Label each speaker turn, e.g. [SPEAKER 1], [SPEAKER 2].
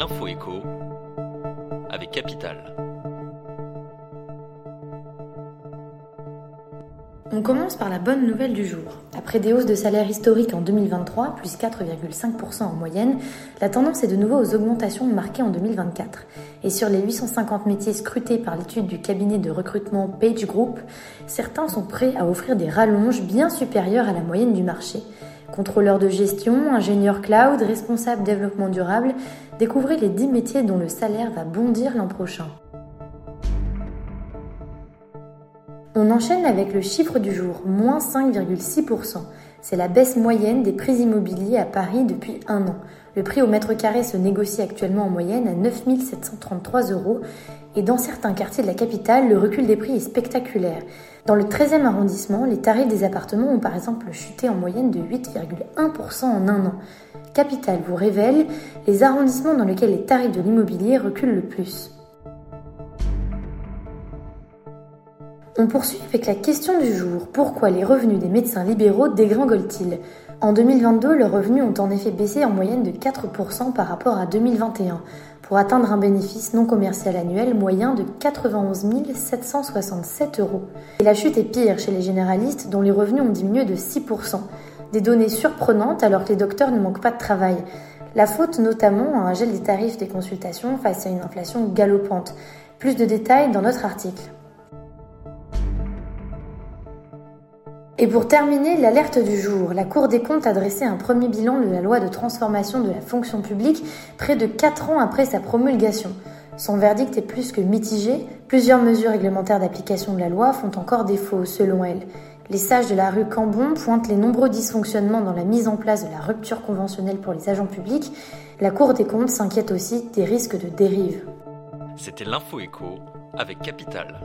[SPEAKER 1] l'info écho avec Capital.
[SPEAKER 2] On commence par la bonne nouvelle du jour. Après des hausses de salaire historiques en 2023, plus 4,5% en moyenne, la tendance est de nouveau aux augmentations marquées en 2024. Et sur les 850 métiers scrutés par l'étude du cabinet de recrutement Page Group, certains sont prêts à offrir des rallonges bien supérieures à la moyenne du marché. Contrôleur de gestion, ingénieur cloud, responsable développement durable, découvrez les 10 métiers dont le salaire va bondir l'an prochain. On enchaîne avec le chiffre du jour, moins 5,6%. C'est la baisse moyenne des prix immobiliers à Paris depuis un an. Le prix au mètre carré se négocie actuellement en moyenne à 9 733 euros et dans certains quartiers de la capitale, le recul des prix est spectaculaire. Dans le 13e arrondissement, les tarifs des appartements ont par exemple chuté en moyenne de 8,1% en un an. Capital vous révèle les arrondissements dans lesquels les tarifs de l'immobilier reculent le plus. On poursuit avec la question du jour. Pourquoi les revenus des médecins libéraux dégringolent-ils? En 2022, leurs revenus ont en effet baissé en moyenne de 4% par rapport à 2021, pour atteindre un bénéfice non commercial annuel moyen de 91 767 euros. Et la chute est pire chez les généralistes dont les revenus ont diminué de 6%. Des données surprenantes alors que les docteurs ne manquent pas de travail. La faute notamment à un gel des tarifs des consultations face à une inflation galopante. Plus de détails dans notre article. Et pour terminer, l'alerte du jour. La Cour des comptes a dressé un premier bilan de la loi de transformation de la fonction publique près de 4 ans après sa promulgation. Son verdict est plus que mitigé. Plusieurs mesures réglementaires d'application de la loi font encore défaut, selon elle. Les sages de la rue Cambon pointent les nombreux dysfonctionnements dans la mise en place de la rupture conventionnelle pour les agents publics. La Cour des comptes s'inquiète aussi des risques de dérive.
[SPEAKER 1] C'était l'info écho avec Capital.